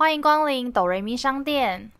欢迎光临哆瑞咪商店。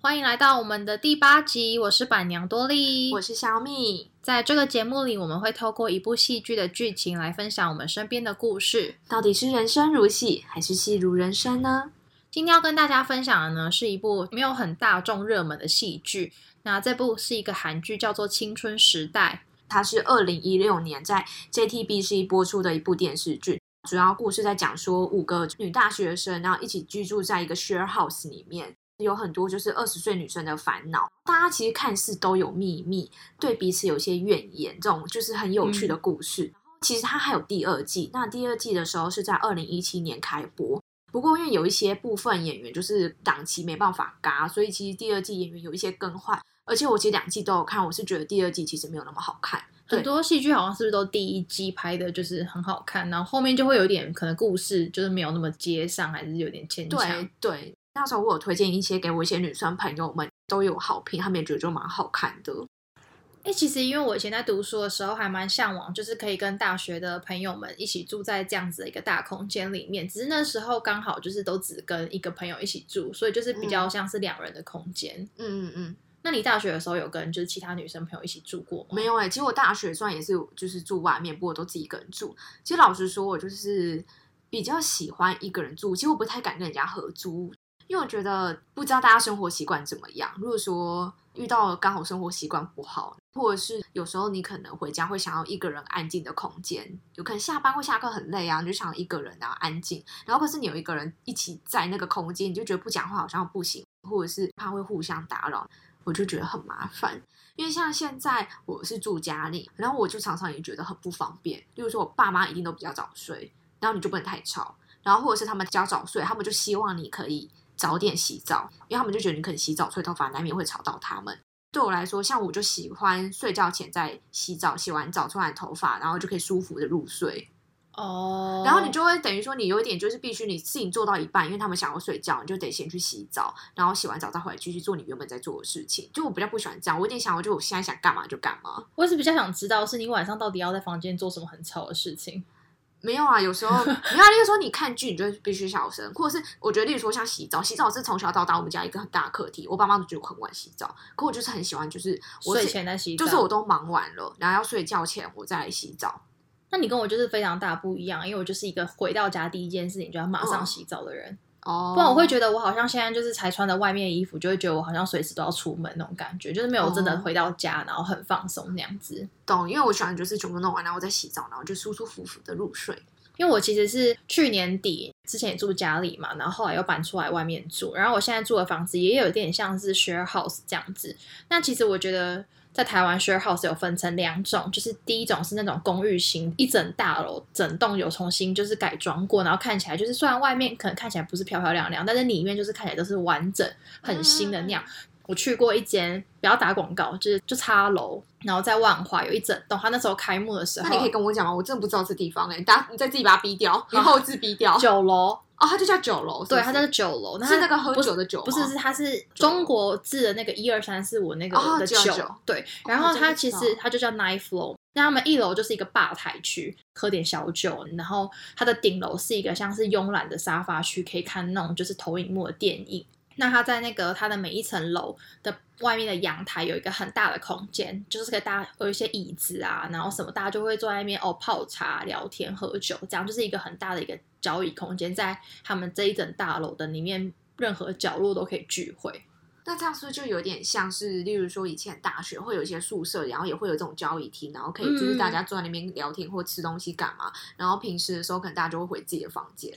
欢迎来到我们的第八集，我是板娘多莉，我是小米。在这个节目里，我们会透过一部戏剧的剧情来分享我们身边的故事。到底是人生如戏，还是戏如人生呢？今天要跟大家分享的呢，是一部没有很大众热门的戏剧。那这部是一个韩剧，叫做《青春时代》，它是二零一六年在 JTBC 播出的一部电视剧。主要故事在讲说五个女大学生，然后一起居住在一个 share house 里面。有很多就是二十岁女生的烦恼，大家其实看似都有秘密，对彼此有些怨言，这种就是很有趣的故事。其实它还有第二季，那第二季的时候是在二零一七年开播，不过因为有一些部分演员就是档期没办法嘎，所以其实第二季演员有一些更换。而且我其实两季都有看，我是觉得第二季其实没有那么好看。很多戏剧好像是不是都第一季拍的就是很好看，然后后面就会有点可能故事就是没有那么接上，还是有点牵强。对。那时候我有推荐一些给我一些女生朋友们，都有好评，他们也觉得就蛮好看的。哎，其实因为我以前在读书的时候，还蛮向往，就是可以跟大学的朋友们一起住在这样子的一个大空间里面。只是那时候刚好就是都只跟一个朋友一起住，所以就是比较像是两人的空间。嗯嗯嗯。那你大学的时候有跟就是其他女生朋友一起住过吗？没有哎，其实我大学虽然也是就是住外面，不过都自己一个人住。其实老实说，我就是比较喜欢一个人住，其实我不太敢跟人家合租。因为我觉得不知道大家生活习惯怎么样。如果说遇到刚好生活习惯不好，或者是有时候你可能回家会想要一个人安静的空间，有可能下班或下课很累啊，你就想一个人然后安静。然后可是你有一个人一起在那个空间，你就觉得不讲话好像不行，或者是怕会互相打扰，我就觉得很麻烦。因为像现在我是住家里，然后我就常常也觉得很不方便。例如说我爸妈一定都比较早睡，然后你就不能太吵，然后或者是他们比较早睡，他们就希望你可以。早点洗澡，因为他们就觉得你可能洗澡吹头发难免会吵到他们。对我来说，像我就喜欢睡觉前再洗澡，洗完澡吹完头发，然后就可以舒服的入睡。哦，然后你就会等于说你有一点就是必须你事情做到一半，因为他们想要睡觉，你就得先去洗澡，然后洗完澡再回来继续做你原本在做的事情。就我比较不喜欢这样，我有点想，我就我现在想干嘛就干嘛。我是比较想知道，是你晚上到底要在房间做什么很吵的事情。没有啊，有时候，你看，例如说你看剧，你就必须小声，或者是我觉得，例如说像洗澡，洗澡是从小到大我们家一个很大的课题。我爸妈都觉得我很晚洗澡，可我就是很喜欢，就是我睡前在洗澡，就是我都忙完了，然后要睡觉前我再来洗澡。那你跟我就是非常大不一样，因为我就是一个回到家第一件事情就要马上洗澡的人。哦，不然我会觉得我好像现在就是才穿的外面衣服，就会觉得我好像随时都要出门那种感觉，就是没有真的回到家，然后很放松那样子。懂，因为我喜欢就是全部弄完，然后再洗澡，然后就舒舒服服的入睡。因为我其实是去年底之前也住家里嘛，然后后来又搬出来外面住，然后我现在住的房子也有点像是 share house 这样子。那其实我觉得在台湾 share house 有分成两种，就是第一种是那种公寓型，一整大楼整栋有重新就是改装过，然后看起来就是虽然外面可能看起来不是漂漂亮亮，但是里面就是看起来都是完整很新的那样。我去过一间，不要打广告，就是就差楼，然后在万华有一整栋。他那时候开幕的时候，那你可以跟我讲吗？我真的不知道这地方哎，大家你再自己把它逼掉，你后置逼掉。九楼哦，它就叫酒楼，对，它叫酒楼，那是那个喝酒的酒，不是是它是中国字的那个一二三四五那个的酒，对。然后它其实它就叫 Nine Floor，那他们一楼就是一个吧台区，喝点小酒，然后它的顶楼是一个像是慵懒的沙发区，可以看那种就是投影幕的电影。那它在那个它的每一层楼的外面的阳台有一个很大的空间，就是可以大家有一些椅子啊，然后什么大家就会坐在那边哦泡茶、聊天、喝酒，这样就是一个很大的一个交易空间，在他们这一整大楼的里面，任何角落都可以聚会。那这样是不是就有点像是，例如说以前大学会有一些宿舍，然后也会有这种交易厅，然后可以就是大家坐在那边聊天或吃东西干嘛，然后平时的时候可能大家就会回自己的房间。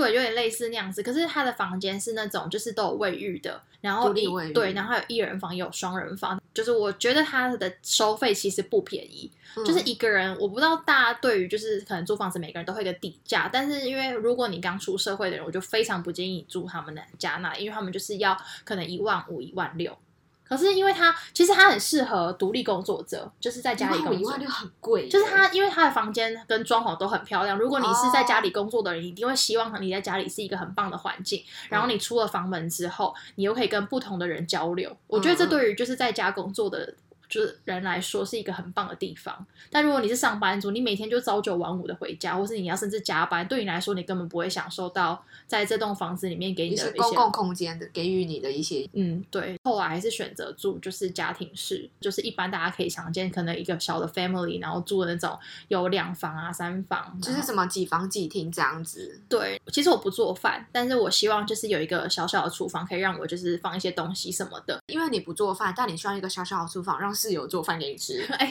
对，有点类似那样子。可是他的房间是那种，就是都有卫浴的，然后对，然后有一人房，有双人房。就是我觉得他的收费其实不便宜，就是一个人，我不知道大家对于就是可能租房子，每个人都会一个底价。但是因为如果你刚出社会的人，我就非常不建议你住他们的家那，因为他们就是要可能一万五、一万六。可是因为他其实他很适合独立工作者，就是在家里工作。一万六很贵。就是他，因为他的房间跟装潢都很漂亮。如果你是在家里工作的人，一定会希望你在家里是一个很棒的环境。然后你出了房门之后，你又可以跟不同的人交流。我觉得这对于就是在家工作的就是人来说是一个很棒的地方。但如果你是上班族，你每天就朝九晚五的回家，或是你要甚至加班，对你来说，你根本不会享受到在这栋房子里面给你的一些公共空间的给予你的一些。嗯，对。后来还是选择住就是家庭式，就是一般大家可以常见，可能一个小的 family，然后住的那种有两房啊、三房，就是什么几房几厅这样子。对，其实我不做饭，但是我希望就是有一个小小的厨房，可以让我就是放一些东西什么的。因为你不做饭，但你需要一个小小的厨房，让室友做饭给你吃。哎，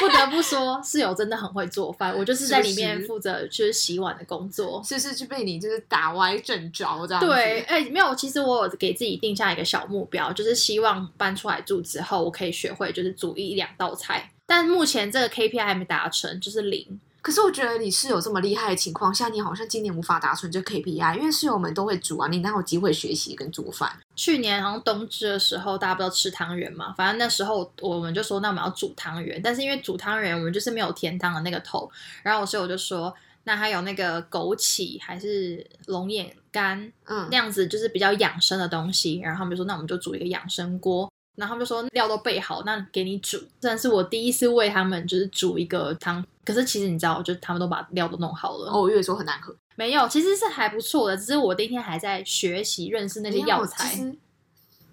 不得不说，室友真的很会做饭。我就是在里面负责就是洗碗的工作，是是就被你就是打歪正着这样。对，哎，没有，其实我有给自己定下一个小目标，就是希望搬出来住之后，我可以学会就是煮一两道菜。但目前这个 KPI 还没达成，就是零。可是我觉得你室友这么厉害的情况下，你好像今年无法达成这 KPI，因为室友们都会煮啊，你哪有机会学习跟煮饭？去年好像冬至的时候，大家不都吃汤圆嘛？反正那时候我们就说，那我们要煮汤圆，但是因为煮汤圆，我们就是没有甜汤的那个头。然后我室友就说，那还有那个枸杞还是龙眼干，嗯，那样子就是比较养生的东西。然后他们就说，那我们就煮一个养生锅。然后他们就说料都备好，那给你煮。真的是我第一次为他们就是煮一个汤。可是其实你知道，就他们都把料都弄好了。哦，我以为说很难喝。没有，其实是还不错的。只是我那天还在学习认识那些药材。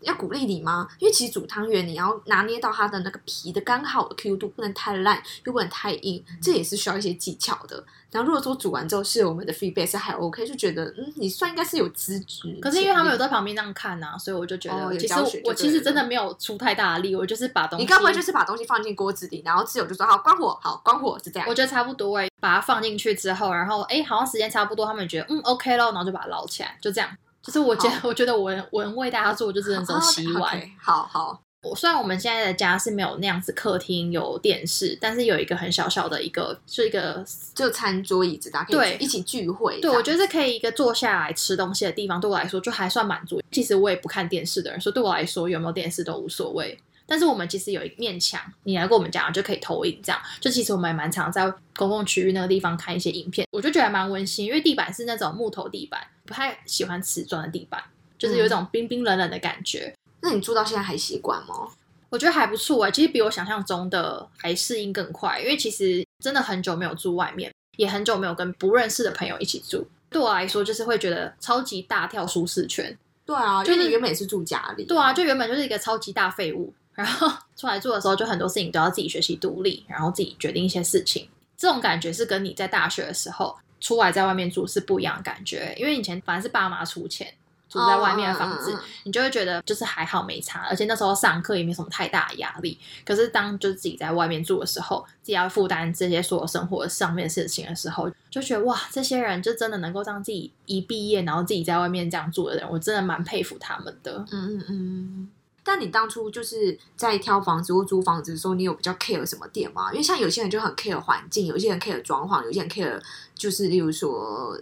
要鼓励你吗？因为其实煮汤圆，你要拿捏到它的那个皮的刚好的 Q 度，不能太烂，又不能太硬，这也是需要一些技巧的。然后如果说煮完之后是我们的 feedback 是还 OK，就觉得嗯，你算应该是有资质。可是因为他们有在旁边那样看呐，所以我就觉得，其实我其实真的没有出太大的力，我就是把东西。你该不会就是把东西放进锅子里，然后室友就说好关火，好关火是这样。我觉得差不多哎，把它放进去之后，然后哎，好像时间差不多，他们觉得嗯 OK 咯，然后就把它捞起来，就这样。就是我觉得，我觉得我我能为大家做就是那种洗碗。好好，我虽然我们现在的家是没有那样子客厅有电视，但是有一个很小小的一个，是一个就餐桌椅子，大家可以一起聚会。对，我觉得是可以一个坐下来吃东西的地方，对我来说就还算满足。其实我也不看电视的人，所以对我来说有没有电视都无所谓。但是我们其实有一面墙，你来跟我们讲就可以投影，这样就其实我们也蛮常在公共区域那个地方看一些影片，我就觉得蛮温馨，因为地板是那种木头地板，不太喜欢瓷砖的地板，就是有一种冰冰冷冷的感觉。那你住到现在还习惯吗？我觉得还不错哎，其实比我想象中的还适应更快，因为其实真的很久没有住外面，也很久没有跟不认识的朋友一起住，对我来说就是会觉得超级大跳舒适圈。对啊，就是你原本也是住家里，对啊，就原本就是一个超级大废物。然后出来住的时候，就很多事情都要自己学习独立，然后自己决定一些事情。这种感觉是跟你在大学的时候出来在外面住是不一样的感觉，因为以前反正是爸妈出钱住在外面的房子，你就会觉得就是还好没差，而且那时候上课也没什么太大的压力。可是当就是自己在外面住的时候，自己要负担这些所有生活上面的事情的时候，就觉得哇，这些人就真的能够让自己一毕业然后自己在外面这样住的人，我真的蛮佩服他们的。嗯嗯嗯。但你当初就是在挑房子或租房子的时候，你有比较 care 什么点吗？因为像有些人就很 care 环境，有些人 care 装潢，有些人 care 就是例如说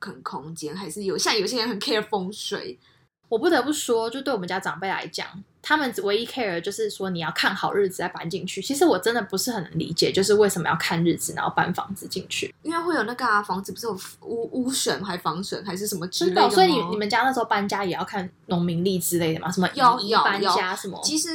可能空间，还是有像有些人很 care 风水。我不得不说，就对我们家长辈来讲。他们唯一 care 就是说你要看好日子再搬进去。其实我真的不是很能理解，就是为什么要看日子然后搬房子进去？因为会有那个啊，房子不是有屋屋损还防损还是什么之类的所以你你们家那时候搬家也要看农民历之类的吗？什么要要搬家什么？其实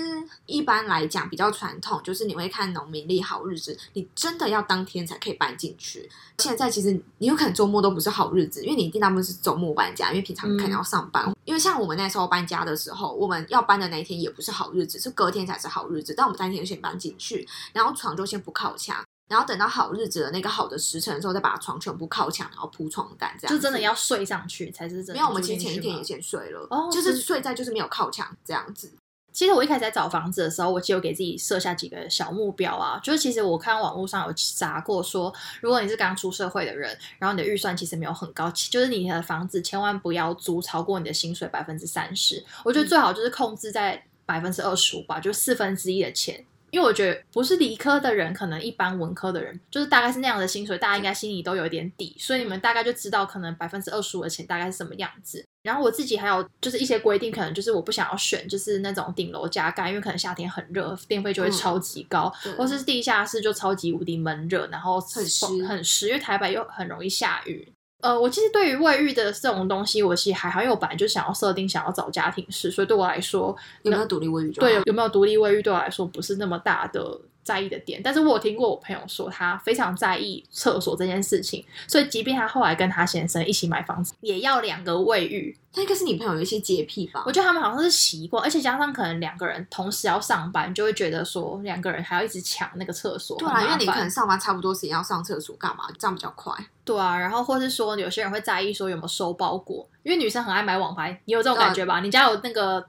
一般来讲比较传统，就是你会看农民历好日子，你真的要当天才可以搬进去。现在其实你有可能周末都不是好日子，因为你一定大部分是周末搬家，因为平常可能要上班。因为像我们那时候搬家的时候，我们要搬的那一天。也不是好日子，是隔天才是好日子。但我们当天就先搬进去，然后床就先不靠墙，然后等到好日子的那个好的时辰的时候，再把床全部靠墙，然后铺床单，这样就真的要睡上去才是真的。没有，我们其实前一天也先睡了，哦就是睡在就是没有靠墙这样子。其实我一开始在找房子的时候，我就有给自己设下几个小目标啊，就是其实我看网络上有查过，说如果你是刚出社会的人，然后你的预算其实没有很高，就是你的房子千万不要租超过你的薪水百分之三十，我觉得最好就是控制在。百分之二十五吧，就四分之一的钱，因为我觉得不是理科的人，可能一般文科的人，就是大概是那样的薪水，大家应该心里都有一点底，所以你们大概就知道可能百分之二十五的钱大概是什么样子。然后我自己还有就是一些规定，可能就是我不想要选就是那种顶楼加盖，因为可能夏天很热，电费就会超级高，或是地下室就超级无敌闷热，然后很湿很湿，因为台北又很容易下雨。呃，我其实对于卫浴的这种东西，我其实还好，因为我本来就想要设定想要找家庭式，所以对我来说，有没有独立卫浴？对，有没有独立卫浴对我来说不是那么大的。在意的点，但是我有听过我朋友说，他非常在意厕所这件事情，所以即便他后来跟他先生一起买房子，也要两个卫浴。那应该是你朋友有一些洁癖吧？我觉得他们好像是习惯，而且加上可能两个人同时要上班，就会觉得说两个人还要一直抢那个厕所。对啊，因为你可能上班差不多时间要上厕所干嘛，这样比较快。对啊，然后或是说有些人会在意说有没有收包裹，因为女生很爱买网牌，你有这种感觉吧？你家有那个？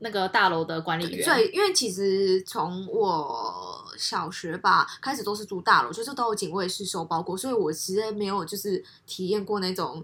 那个大楼的管理员，对，因为其实从我小学吧开始都是住大楼，就是都有警卫室收包裹，所以我其实没有就是体验过那种。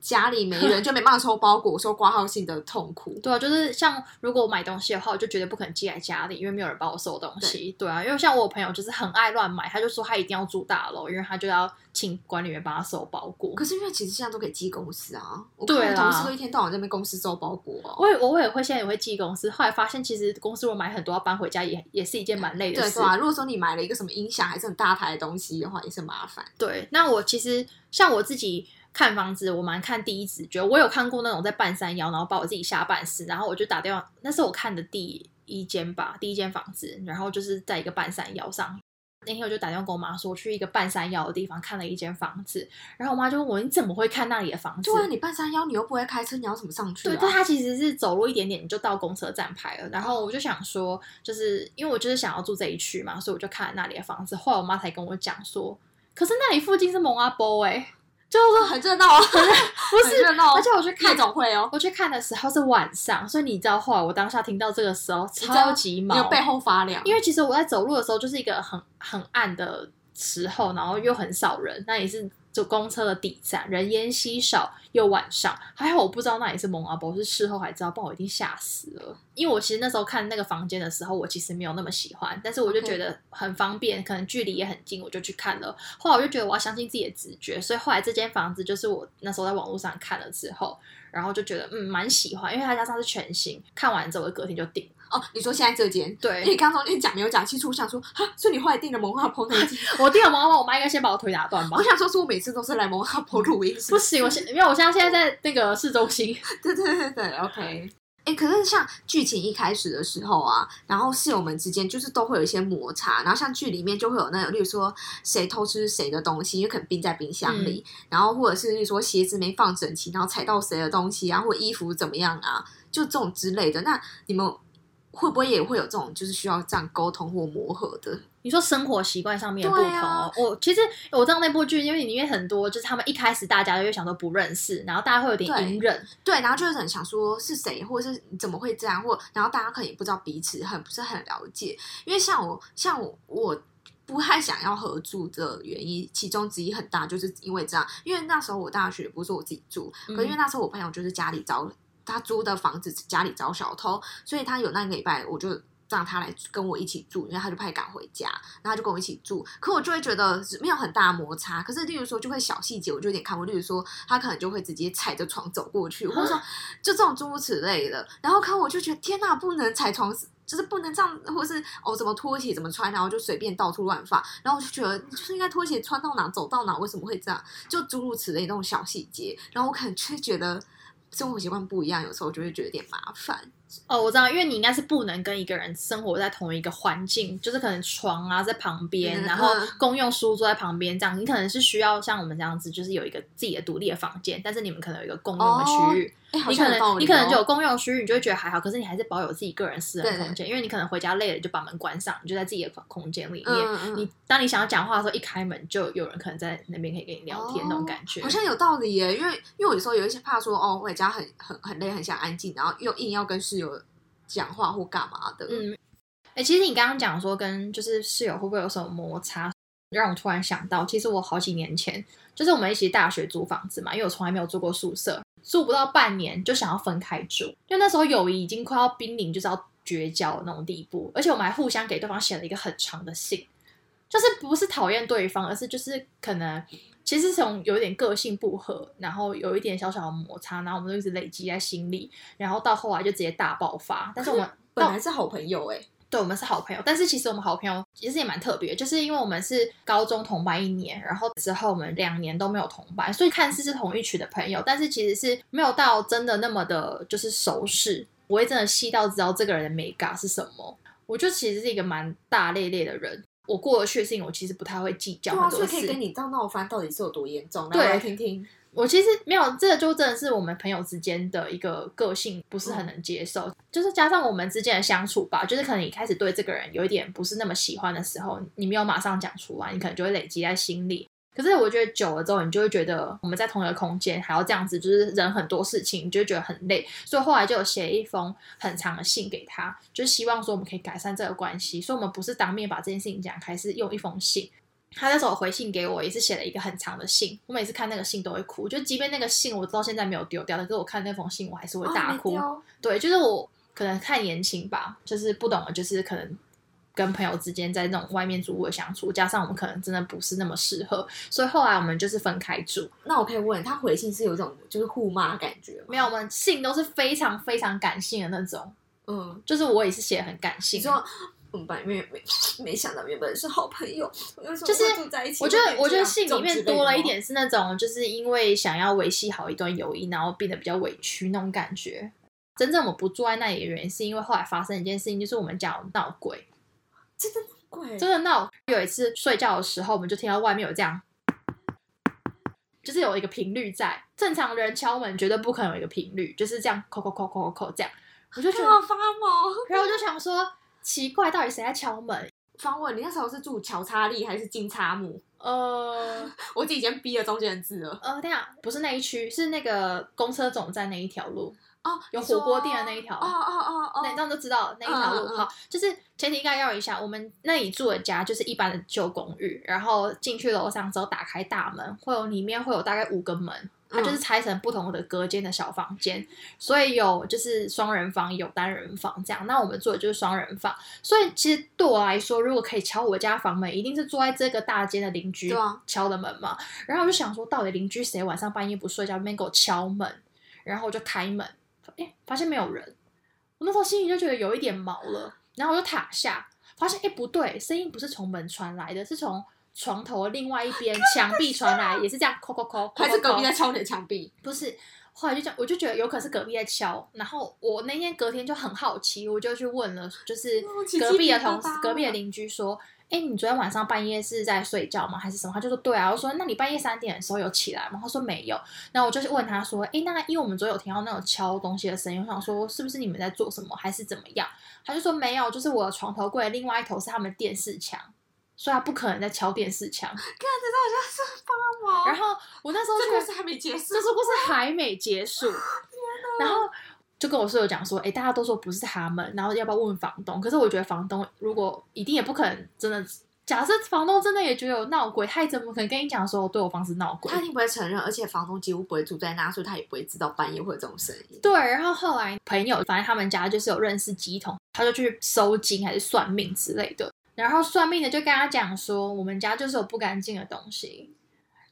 家里没人 就没办法收包裹、收挂号信的痛苦。对啊，就是像如果我买东西的话，我就绝对不可能寄来家里，因为没有人帮我收东西。对啊，因为像我朋友就是很爱乱买，他就说他一定要住大楼，因为他就要请管理员帮他收包裹。可是因为其实现在都可以寄公司啊，我看同事都一天到晚在那边公司收包裹。我也我也会现在也会寄公司，后来发现其实公司如果买很多要搬回家，也也是一件蛮累的事。对啊，如果说你买了一个什么音响还是很大台的东西的话，也是麻烦。对，那我其实像我自己。看房子，我蛮看第一直觉。我有看过那种在半山腰，然后把我自己下半死，然后我就打电话。那是我看的第一间吧，第一间房子，然后就是在一个半山腰上。那天我就打电话跟我妈说，我去一个半山腰的地方看了一间房子，然后我妈就问我：“你怎么会看那里的房子？”对啊，你半山腰，你又不会开车，你要怎么上去？对，但它其实是走路一点点你就到公车站牌了。然后我就想说，就是因为我就是想要住这一区嘛，所以我就看那里的房子。后来我妈才跟我讲说，可是那里附近是蒙阿波哎。就是很热闹啊，不是热闹，而且我去看总会哦，我去看的时候是晚上，所以你知道后来我当下听到这个时候超级毛，背后发凉，因为其实我在走路的时候就是一个很很暗的时候，然后又很少人，那也是。就公车的底站，人烟稀少，又晚上，还好我不知道那里是蒙阿波，是事后才知道，不然我一定吓死了。因为我其实那时候看那个房间的时候，我其实没有那么喜欢，但是我就觉得很方便，可能距离也很近，我就去看了。后来我就觉得我要相信自己的直觉，所以后来这间房子就是我那时候在网络上看了之后，然后就觉得嗯蛮喜欢，因为它加上是全新，看完之后隔天就订。哦，你说现在这间？对，你刚中间讲没有讲清楚，我想说，哈，所以你后来订了蒙阿婆那间？我订了蒙阿婆，我妈应该先把我腿打断吧？我想说，是我每次都是来蒙阿婆录音，不行，我现因为我现在现在在那个市中心。对对对对，OK。哎，可是像剧情一开始的时候啊，然后室友们之间就是都会有一些摩擦，然后像剧里面就会有那种，例如说谁偷吃谁的东西，因为可能冰在冰箱里，然后或者是例如说鞋子没放整齐，然后踩到谁的东西啊，或衣服怎么样啊，就这种之类的。那你们。会不会也会有这种，就是需要这样沟通或磨合的？你说生活习惯上面不同，我其实我知道那部剧，因为里面很多就是他们一开始大家就会想说不认识，然后大家会有点隐忍，对，然后就是很想说是谁，或者是怎么会这样，或然后大家可能也不知道彼此很不是很了解。因为像我，像我，我不太想要合住的原因，其中之一很大就是因为这样，因为那时候我大学不是我自己住，可因为那时候我朋友就是家里招。他租的房子家里遭小偷，所以他有那个礼拜，我就让他来跟我一起住，因为他就怕赶回家，然后他就跟我一起住。可我就会觉得没有很大摩擦，可是例如说就会小细节，我就有点看不。例如说他可能就会直接踩着床走过去，或者说 就这种诸如此类的。然后看我就觉得天哪，不能踩床，就是不能这样，或是哦怎么拖鞋怎么穿，然后就随便到处乱放。然后我就觉得就是应该拖鞋穿到哪走到哪，为什么会这样？就诸如此类那种小细节。然后我可能就觉得。生活习惯不一样，有时候就会觉得有点麻烦。哦，我知道，因为你应该是不能跟一个人生活在同一个环境，就是可能床啊在旁边，然后公用书桌在旁边这样。你可能是需要像我们这样子，就是有一个自己的独立的房间，但是你们可能有一个共用的区域。你可能你可能就有公用区域，你就会觉得还好。可是你还是保有自己个人私人空间，因为你可能回家累了就把门关上，你就在自己的空间里面。你当你想要讲话的时候，一开门就有人可能在那边可以跟你聊天那种感觉。好像有道理耶，因为因为我有时候有一些怕说哦回家很很很累，很想安静，然后又硬要跟室友。讲话或干嘛的？嗯，哎，其实你刚刚讲说跟就是室友会不会有什么摩擦，让我突然想到，其实我好几年前就是我们一起大学租房子嘛，因为我从来没有住过宿舍，住不到半年就想要分开住，因为那时候友谊已经快要濒临就是要绝交的那种地步，而且我们还互相给对方写了一个很长的信，就是不是讨厌对方，而是就是可能。其实从有一点个性不合，然后有一点小小的摩擦，然后我们就一直累积在心里，然后到后来就直接大爆发。但是我们本来是好朋友哎，对，我们是好朋友，但是其实我们好朋友其实也蛮特别，就是因为我们是高中同班一年，然后之后我们两年都没有同班，所以看似是同一群的朋友，但是其实是没有到真的那么的，就是熟识，不会真的细到知道这个人的美感是什么。我就其实是一个蛮大咧咧的人，我过得去的事情，我其实不太会计较很多事。可以跟你到闹翻到底是有多严重？来听听。我其实没有，这个就真的是我们朋友之间的一个个性，不是很能接受。就是加上我们之间的相处吧，就是可能你开始对这个人有一点不是那么喜欢的时候，你没有马上讲出来，你可能就会累积在心里。可是我觉得久了之后，你就会觉得我们在同一个空间还要这样子，就是人很多事情，你就觉得很累。所以后来就有写一封很长的信给他，就是希望说我们可以改善这个关系。所以我们不是当面把这件事情讲开，是用一封信。他那时候回信给我，也是写了一个很长的信。我每次看那个信都会哭，就即便那个信我到现在没有丢掉，但是我看那封信我还是会大哭。对，就是我可能太年轻吧，就是不懂，就是可能。跟朋友之间在那种外面住的相处，加上我们可能真的不是那么适合，所以后来我们就是分开住。那我可以问他回信是有一种就是互骂感觉没有，我们信都是非常非常感性的那种。嗯，就是我也是写很感性。说我们班没没没想到原本是好朋友，就是住在一起。我觉得我觉得信里面多了一点是那种就是因为想要维系好一段友谊，然后变得比较委屈那种感觉。真正我不住在那里的原因是因为后来发生一件事情，就是我们家有闹鬼。真的闹鬼，真的闹。有一次睡觉的时候，我们就听到外面有这样，就是有一个频率在。正常人敲门绝对不可能有一个频率，就是这样，扣扣扣扣扣这样。我就觉得发毛，然后我就想说，奇怪，到底谁在敲门？方问你那时候是住乔查利还是金叉木？呃，我自己已经逼了中间的字了。呃，这样不是那一区，是那个公车总站那一条路。哦，有火锅店的那一条，哦哦哦哦，那这样就知道那一条路。好，就是前提概要一下，我们那里住的家就是一般的旧公寓，然后进去楼上之后打开大门，会有里面会有大概五个门，它就是拆成不同的隔间的小房间，所以有就是双人房，有单人房这样。那我们住的就是双人房，所以其实对我来说，如果可以敲我家房门，一定是住在这个大间的邻居敲的门嘛。然后我就想说，到底邻居谁晚上半夜不睡觉，那边给我敲门，然后我就开门。哎，发现没有人，我那时候心里就觉得有一点毛了，然后我就躺下，发现哎不对，声音不是从门传来的，是从床头另外一边 墙壁传来，也是这样敲敲敲，还是隔壁在敲你的墙壁？不是，后来就讲，我就觉得有可能是隔壁在敲，然后我那天隔天就很好奇，我就去问了，就是隔壁的同事、隔壁的邻居说。哎，你昨天晚上半夜是在睡觉吗？还是什么？他就说对啊。我说那你半夜三点的时候有起来吗？他说没有。然后我就问他说，哎，那因为我们昨天有听到那种敲东西的声音，我想说是不是你们在做什么，还是怎么样？他就说没有，就是我的床头柜另外一头是他们电视墙，所以他不可能在敲电视墙。看，这好像是发毛。然后我那时候这故事还没结束，这故事还没结束。然后。就跟我室友讲说，哎，大家都说不是他们，然后要不要问房东？可是我觉得房东如果一定也不可能真的，假设房东真的也觉得有闹鬼，他也怎么可能跟你讲说对我房子闹鬼？他一定不会承认，而且房东几乎不会住在那，所以他也不会知道半夜会有这种声音。对，然后后来朋友反正他们家就是有认识鸡桶，他就去收金还是算命之类的，然后算命的就跟他讲说，我们家就是有不干净的东西，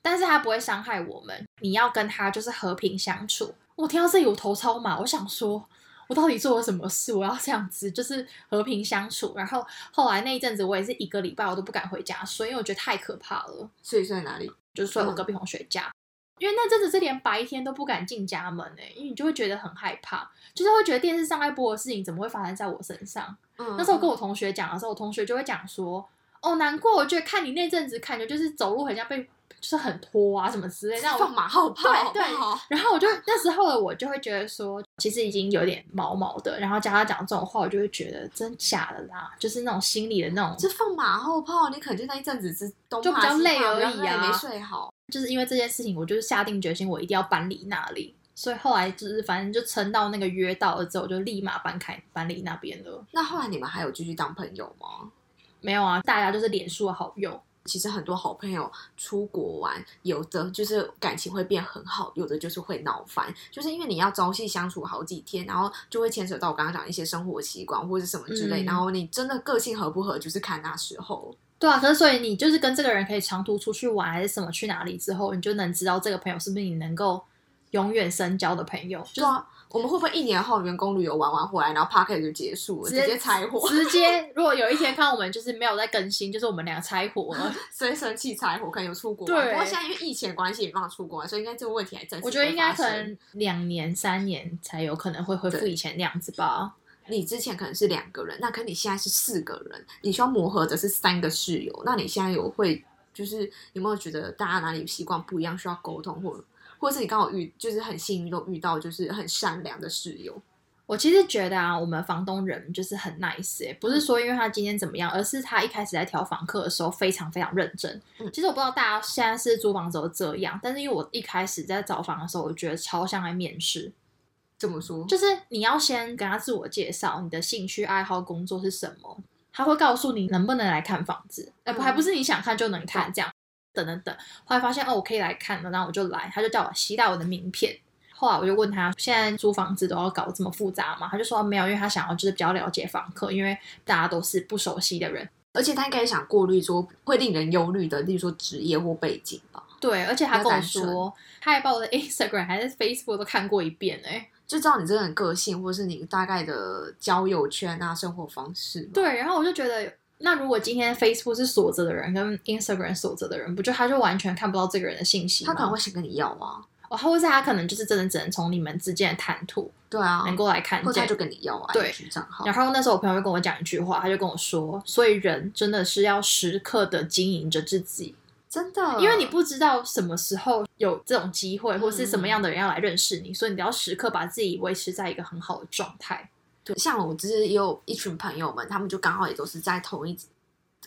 但是他不会伤害我们，你要跟他就是和平相处。我听到这里，我头超麻。我想说，我到底做了什么事？我要这样子，就是和平相处。然后后来那一阵子，我也是一个礼拜我都不敢回家睡，因为我觉得太可怕了。所以睡在哪里？就是睡我隔壁同学家。因为那阵子是连白天都不敢进家门哎，因为你就会觉得很害怕，就是会觉得电视上在播的事情怎么会发生在我身上？嗯，那时候跟我同学讲的时候，我同学就会讲说：“哦，难过，我觉得看你那阵子感觉就是走路很像被。”就是很拖啊，什么之类，那放马后炮。对对，然后我就那时候的我就会觉得说，其实已经有点毛毛的。然后加他讲这种话，我就会觉得真假的啦，就是那种心里的那种。就放马后炮，你可能就那一阵子是就比较累而已啊，没睡好。就是因为这件事情，我就是下定决心，我一定要搬离那里。所以后来就是反正就撑到那个约到了之后，就立马搬开搬离那边了。那后来你们还有继续当朋友吗？没有啊，大家就是脸书的好友。其实很多好朋友出国玩，有的就是感情会变很好，有的就是会闹翻，就是因为你要朝夕相处好几天，然后就会牵扯到我刚刚讲一些生活习惯或者什么之类，然后你真的个性合不合，就是看那时候。对啊，可是所以你就是跟这个人可以长途出去玩还是什么去哪里之后，你就能知道这个朋友是不是你能够永远深交的朋友。对啊，我们会不会一年后员工旅游玩完回来，然后 p a r k e 就结束了，直接拆伙？直接，如果有一天看到我们就是没有在更新，就是我们两个拆伙了，所以生气拆伙，可能有出国。对，不过现在因为疫情关系，没办法出国，所以应该这个问题还真。我觉得应该可能两年、三年才有可能会恢复以前那样子吧。你之前可能是两个人，那可你现在是四个人，你需要磨合的是三个室友，那你现在有会就是有没有觉得大家哪里习惯不一样，需要沟通，或或者是你刚好遇就是很幸运都遇到就是很善良的室友？我其实觉得啊，我们房东人就是很 nice，不是说因为他今天怎么样，而是他一开始在调房客的时候非常非常认真。其实我不知道大家现在是租房子都这样，但是因为我一开始在找房的时候，我觉得超像在面试。怎么说？就是你要先跟他自我介绍，你的兴趣爱好、工作是什么，他会告诉你能不能来看房子。哎，不，还不是你想看就能看这样。等等等，后来发现哦，我可以来看了，然后我就来，他就叫我携带我的名片。后来我就问他，现在租房子都要搞这么复杂吗？他就说没有，因为他想要就是比较了解房客，因为大家都是不熟悉的人，而且他应该想过滤说会令人忧虑的，例如说职业或背景吧。对，而且他跟我说，他还把我的 Instagram 还是 Facebook 都看过一遍哎。就知道你这个人个性，或者是你大概的交友圈啊、生活方式。对，然后我就觉得，那如果今天 Facebook 是锁着的人，跟 Instagram 锁着的人，不就他就完全看不到这个人的信息他可能会想跟你要啊，哦，或者他可能就是真的只能从你们之间的谈吐，对啊，能够来看见，他就跟你要啊，对账号。然后那时候我朋友就跟我讲一句话，他就跟我说，所以人真的是要时刻的经营着自己。真的，因为你不知道什么时候有这种机会，或是什么样的人要来认识你，所以你要时刻把自己维持在一个很好的状态。对，像我只是也有一群朋友们，他们就刚好也都是在同一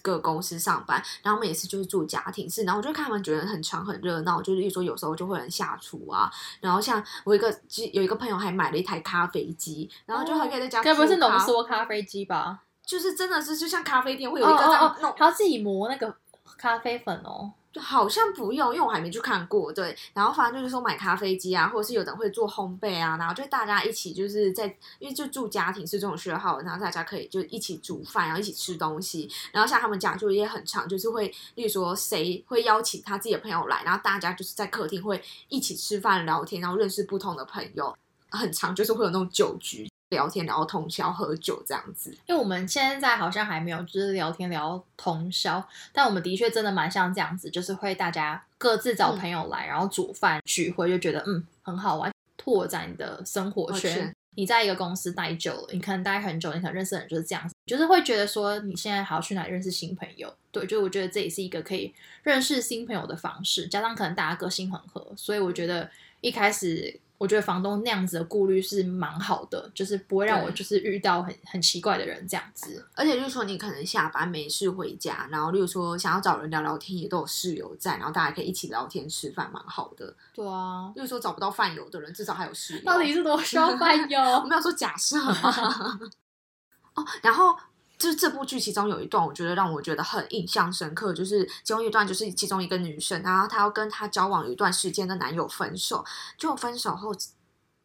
个公司上班，然后他们也是就是住家庭式，然后我就看他们觉得很长很热闹，就是说有时候就会人下厨啊，然后像我一个有一个朋友还买了一台咖啡机，然后就还可以在家，该不是浓缩咖啡机吧？就是真的是就像咖啡店会有一个这样弄，他要自己磨那个咖啡粉哦。好像不用，因为我还没去看过。对，然后反正就是说买咖啡机啊，或者是有人会做烘焙啊，然后就大家一起就是在，因为就住家庭是这种学号，然后大家可以就一起煮饭，然后一起吃东西。然后像他们家就也很长，就是会，例如说谁会邀请他自己的朋友来，然后大家就是在客厅会一起吃饭聊天，然后认识不同的朋友，很长就是会有那种酒局。聊天聊通宵喝酒这样子，因为我们现在好像还没有就是聊天聊通宵，但我们的确真的蛮像这样子，就是会大家各自找朋友来，然后煮饭聚会，就觉得嗯很好玩，拓展你的生活圈。你在一个公司待久了，你可能待很久，你可能认识的人就是这样子，就是会觉得说你现在还要去哪里认识新朋友？对，就我觉得这也是一个可以认识新朋友的方式，加上可能大家个性很合，所以我觉得一开始。我觉得房东那样子的顾虑是蛮好的，就是不会让我就是遇到很很奇怪的人这样子。而且就是说，你可能下班没事回家，然后例如说想要找人聊聊天，也都有室友在，然后大家可以一起聊天吃饭，蛮好的。对啊，例如说找不到饭友的人，至少还有室友。到底是多少饭友？我没有说假设 哦，然后。就是这部剧其中有一段，我觉得让我觉得很印象深刻，就是其中一段就是其中一个女生，然后她要跟她交往有一段时间的男友分手，就分手后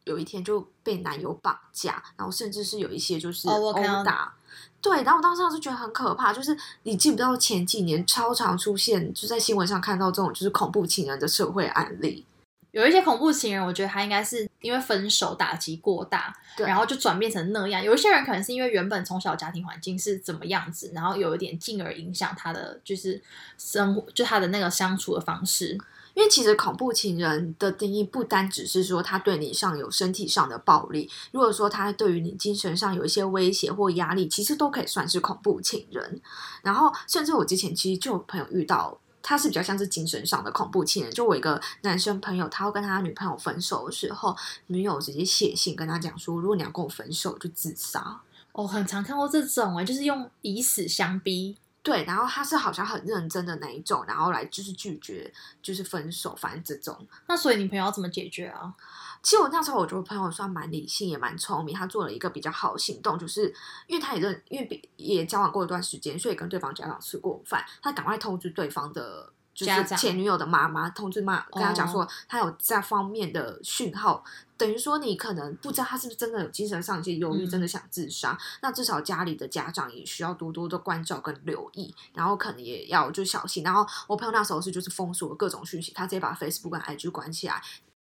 有一天就被男友绑架，然后甚至是有一些就是殴打，对，然后我当时我就觉得很可怕，就是你记不到前几年超常出现，就在新闻上看到这种就是恐怖情人的社会案例。有一些恐怖情人，我觉得他应该是因为分手打击过大，然后就转变成那样。有一些人可能是因为原本从小家庭环境是怎么样子，然后有一点进而影响他的就是生活，就他的那个相处的方式。因为其实恐怖情人的定义不单只是说他对你上有身体上的暴力，如果说他对于你精神上有一些威胁或压力，其实都可以算是恐怖情人。然后甚至我之前其实就有朋友遇到。他是比较像是精神上的恐怖情人。就我一个男生朋友，他要跟他女朋友分手的时候，女友直接写信跟他讲说：“如果你要跟我分手，就自杀。”哦，很常看过这种哎，就是用以死相逼。对，然后他是好像很认真的那一种，然后来就是拒绝，就是分手，反正这种。那所以你朋友要怎么解决啊？其实我那时候我觉得朋友算蛮理性，也蛮聪明。他做了一个比较好的行动，就是因为他也认，因为也交往过一段时间，所以跟对方家长吃过饭。他赶快通知对方的，就是前女友的妈妈，通知妈跟他讲说他有这方面的讯号，等于说你可能不知道他是不是真的有精神上一些忧郁，真的想自杀。那至少家里的家长也需要多多的关照跟留意，然后可能也要就小心。然后我朋友那时候是就是封锁各种讯息，他直接把 Facebook 跟 IG 关起来。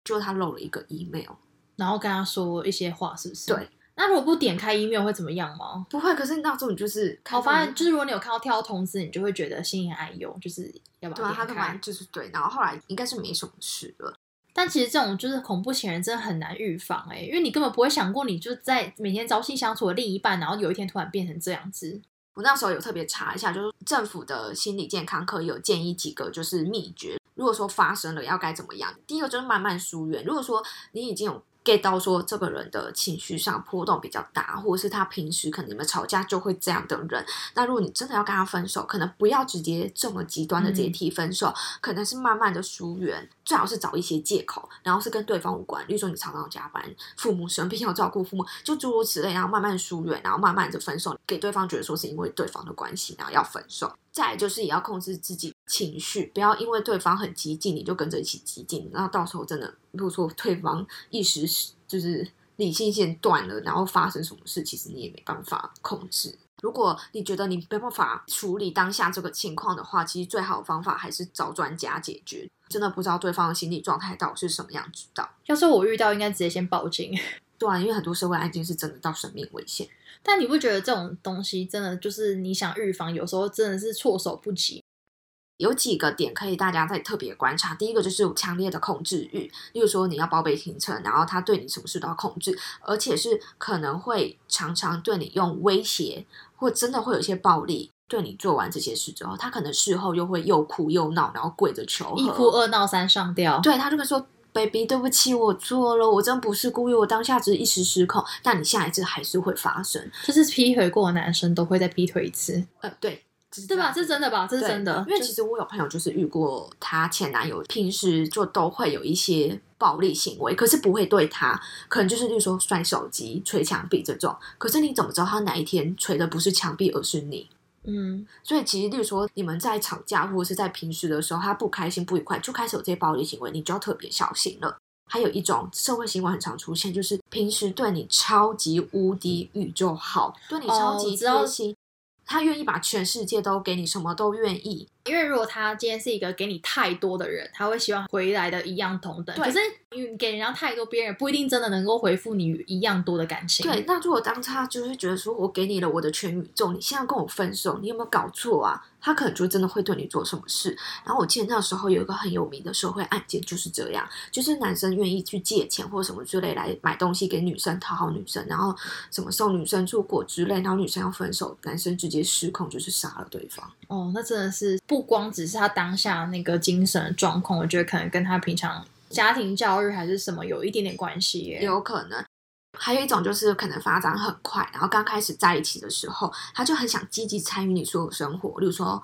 就他漏了一个 email，然后跟他说一些话，是不是？对。那如果不点开 email 会怎么样吗？不会，可是那这种就是，我发现就是如果你有看到跳通知，你就会觉得心里暗忧，就是要把对啊，他干嘛就是对，然后后来应该是没什么事了。但其实这种就是恐怖情人真的很难预防哎，因为你根本不会想过，你就在每天朝夕相处的另一半，然后有一天突然变成这样子。我那时候有特别查一下，就是政府的心理健康科有建议几个就是秘诀，如果说发生了要该怎么样。第一个就是慢慢疏远，如果说你已经有。Get 到说这个人的情绪上波动比较大，或者是他平时可能你们吵架就会这样的人，那如果你真的要跟他分手，可能不要直接这么极端的直接提分手，可能是慢慢的疏远，最好是找一些借口，然后是跟对方无关，例如说你常常加班，父母生病要照顾父母，就诸如此类，然后慢慢疏远，然后慢慢的分手，给对方觉得说是因为对方的关系，然后要分手。再就是也要控制自己情绪，不要因为对方很激进，你就跟着一起激进，然后到时候真的如果说对方一时就是理性线断了，然后发生什么事，其实你也没办法控制。如果你觉得你没办法处理当下这个情况的话，其实最好的方法还是找专家解决。真的不知道对方的心理状态到底是什么样，子的？要是我遇到，应该直接先报警。对啊，因为很多社会案件是真的到生命危险。但你不觉得这种东西真的就是你想预防，有时候真的是措手不及。有几个点可以大家再特别观察。第一个就是强烈的控制欲，例如说你要报备行程，然后他对你什么事都要控制，而且是可能会常常对你用威胁，或真的会有一些暴力。对你做完这些事之后，他可能事后又会又哭又闹，然后跪着求和，一哭二闹三上吊。对他就会说。baby，对不起，我错了，我真不是故意，我当下只是一时失控。但你下一次还是会发生，就是劈腿过的男生都会再劈腿一次。呃，对，对吧？这是真的吧？这是真的。因为其实我有朋友就是遇过，她前男友平时就都会有一些暴力行为，可是不会对她，可能就是例如说摔手机、捶墙壁这种。可是你怎么知道他哪一天捶的不是墙壁，而是你？嗯，所以其实，例如说，你们在吵架或者是在平时的时候，他不开心、不愉快，就开始有这些暴力行为，你就要特别小心了。还有一种社会新闻很常出现，就是平时对你超级无敌宇宙好，对你超级贴心。他愿意把全世界都给你，什么都愿意。因为如果他今天是一个给你太多的人，他会希望回来的一样同等。可是你给人家太多，别人不一定真的能够回复你一样多的感情。对，那如果当他就是觉得说我给你了我的全宇宙，你现在跟我分手，你有没有搞错啊？他可能就真的会对你做什么事。然后我记得那时候有一个很有名的社会案件就是这样，就是男生愿意去借钱或什么之类来买东西给女生讨好女生，然后什么送女生出国之类，然后女生要分手，男生直接失控就是杀了对方。哦，那真的是不光只是他当下那个精神状况，我觉得可能跟他平常家庭教育还是什么有一点点关系耶。有可能。还有一种就是可能发展很快，然后刚开始在一起的时候，他就很想积极参与你所有生活，例如说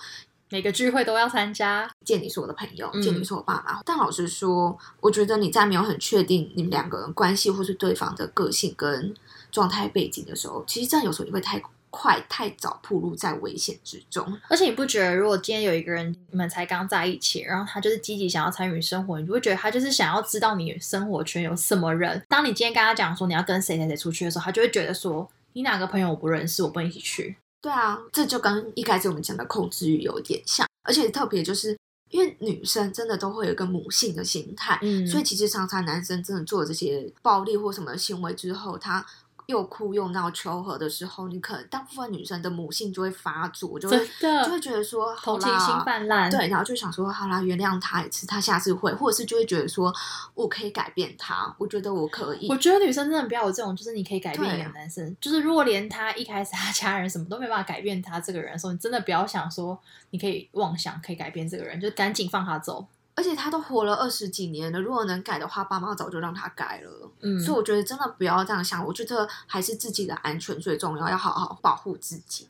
每个聚会都要参加，见你是我的朋友，见你是我爸妈。但老实说，我觉得你在没有很确定你们两个人关系或是对方的个性跟状态背景的时候，其实这样有时候也会太。快太早暴露在危险之中，而且你不觉得，如果今天有一个人你们才刚在一起，然后他就是积极想要参与生活，你就会觉得他就是想要知道你生活圈有什么人。当你今天跟他讲说你要跟谁谁谁出去的时候，他就会觉得说你哪个朋友我不认识，我不能一起去。对啊，这就跟一开始我们讲的控制欲有点像，而且特别就是因为女生真的都会有一个母性的心态，嗯，所以其实常常男生真的做这些暴力或什么行为之后，他。又哭又闹求和的时候，你可能大部分女生的母性就会发作，就会就会觉得说同情心泛滥，对，然后就想说好啦，原谅他一次，他下次会，或者是就会觉得说我可以改变他，我觉得我可以。我觉得女生真的不要有这种，就是你可以改变一个男生，就是如果连他一开始他家人什么都没办法改变他这个人的时候，你真的不要想说你可以妄想可以改变这个人，就赶紧放他走。而且他都活了二十几年了，如果能改的话，爸妈早就让他改了。嗯，所以我觉得真的不要这样想，我觉得还是自己的安全最重要，要好好保护自己。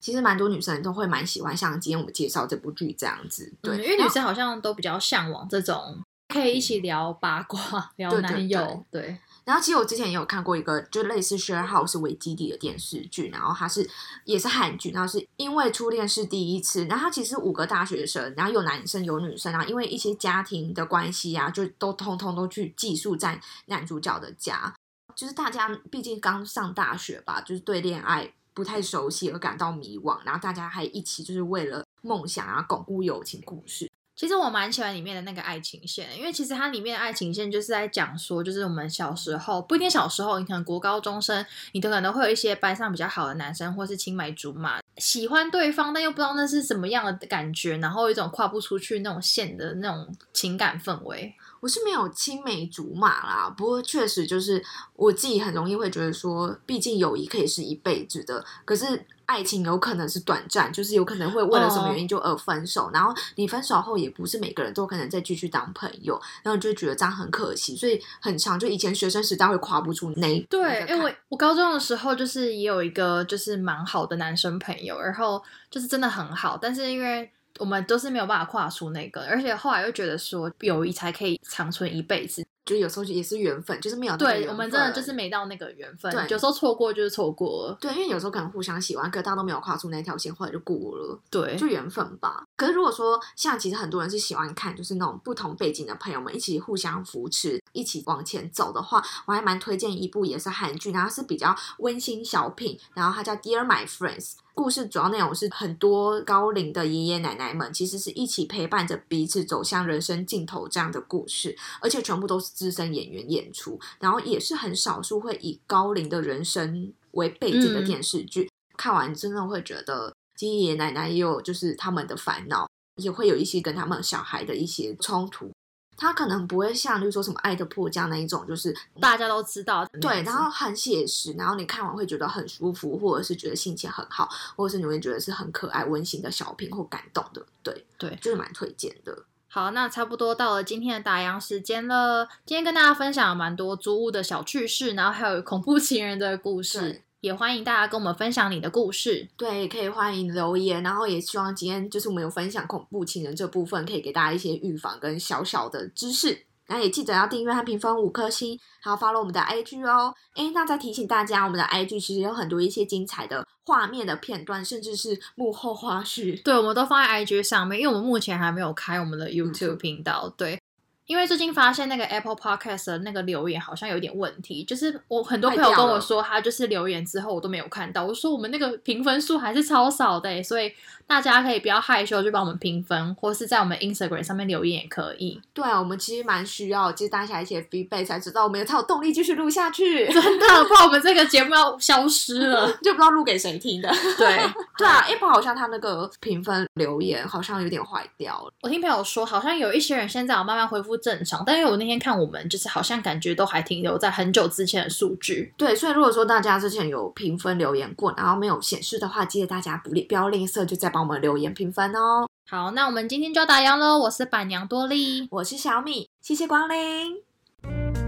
其实蛮多女生都会蛮喜欢像今天我们介绍这部剧这样子，对，因为女生好像都比较向往这种可以一起聊八卦、聊男友，对。然后其实我之前也有看过一个就类似 Share House 为基地的电视剧，然后它是也是韩剧，然后是因为初恋是第一次，然后它其实五个大学生，然后有男生有女生，然后因为一些家庭的关系啊，就都通通都去寄宿在男主角的家，就是大家毕竟刚上大学吧，就是对恋爱不太熟悉而感到迷惘，然后大家还一起就是为了梦想啊巩固友情故事。其实我蛮喜欢里面的那个爱情线，因为其实它里面的爱情线就是在讲说，就是我们小时候不一定小时候，你可能国高中生，你都可能会有一些班上比较好的男生，或是青梅竹马，喜欢对方，但又不知道那是什么样的感觉，然后一种跨不出去那种线的那种情感氛围。我是没有青梅竹马啦，不过确实就是我自己很容易会觉得说，毕竟友谊可以是一辈子的，可是。爱情有可能是短暂，就是有可能会为了什么原因就而分手，然后你分手后也不是每个人都可能再继续当朋友，然后就觉得这样很可惜，所以很长。就以前学生时代会跨不出那对，因为我高中的时候就是也有一个就是蛮好的男生朋友，然后就是真的很好，但是因为我们都是没有办法跨出那个，而且后来又觉得说友谊才可以长存一辈子。就有时候也是缘分，就是没有对我们真的就是没到那个缘分，有时候错过就是错过了。对，因为有时候可能互相喜欢，可大家都没有跨出那条线，后来就过了。对，就缘分吧。可是如果说像其实很多人是喜欢看，就是那种不同背景的朋友们一起互相扶持，一起往前走的话，我还蛮推荐一部也是韩剧，然后是比较温馨小品，然后它叫《Dear My Friends》。故事主要内容是很多高龄的爷爷奶奶们其实是一起陪伴着彼此走向人生尽头这样的故事，而且全部都是资深演员演出，然后也是很少数会以高龄的人生为背景的电视剧。看完真的会觉得，爷爷奶奶也有就是他们的烦恼，也会有一些跟他们小孩的一些冲突。他可能不会像，就是说什么《爱的迫降》那一种，就是大家都知道，对，然后很写实，然后你看完会觉得很舒服，或者是觉得心情很好，或者是你会觉得是很可爱、温馨的小品或感动的，对对，就是蛮推荐的。好，那差不多到了今天的打烊时间了。今天跟大家分享了蛮多租屋的小趣事，然后还有恐怖情人的故事。也欢迎大家跟我们分享你的故事，对，也可以欢迎留言，然后也希望今天就是我们有分享恐怖情人这部分，可以给大家一些预防跟小小的知识。那也记得要订阅和评分五颗星，还有发了我们的 IG 哦。哎，那再提醒大家，我们的 IG 其实有很多一些精彩的画面的片段，甚至是幕后花絮，对，我们都放在 IG 上面，因为我们目前还没有开我们的 YouTube 频道，对。因为最近发现那个 Apple Podcast 的那个留言好像有点问题，就是我很多朋友跟我说，他就是留言之后我都没有看到。我说我们那个评分数还是超少的，所以大家可以不要害羞，就帮我们评分，或是在我们 Instagram 上面留言也可以。对啊，我们其实蛮需要，就是大家一些 feedback 才知道我们才有动力继续录下去。真的，不然我们这个节目要消失了，就不知道录给谁听的。对 对啊，Apple 好像它那个评分留言好像有点坏掉了。我听朋友说，好像有一些人现在有慢慢恢复。正常，但因为我那天看我们，就是好像感觉都还停留在很久之前的数据。对，所以如果说大家之前有评分留言过，然后没有显示的话，记得大家不不要吝啬，就再帮我们留言评分哦。好，那我们今天就要打烊喽。我是板娘多莉，我是小米，谢谢光临。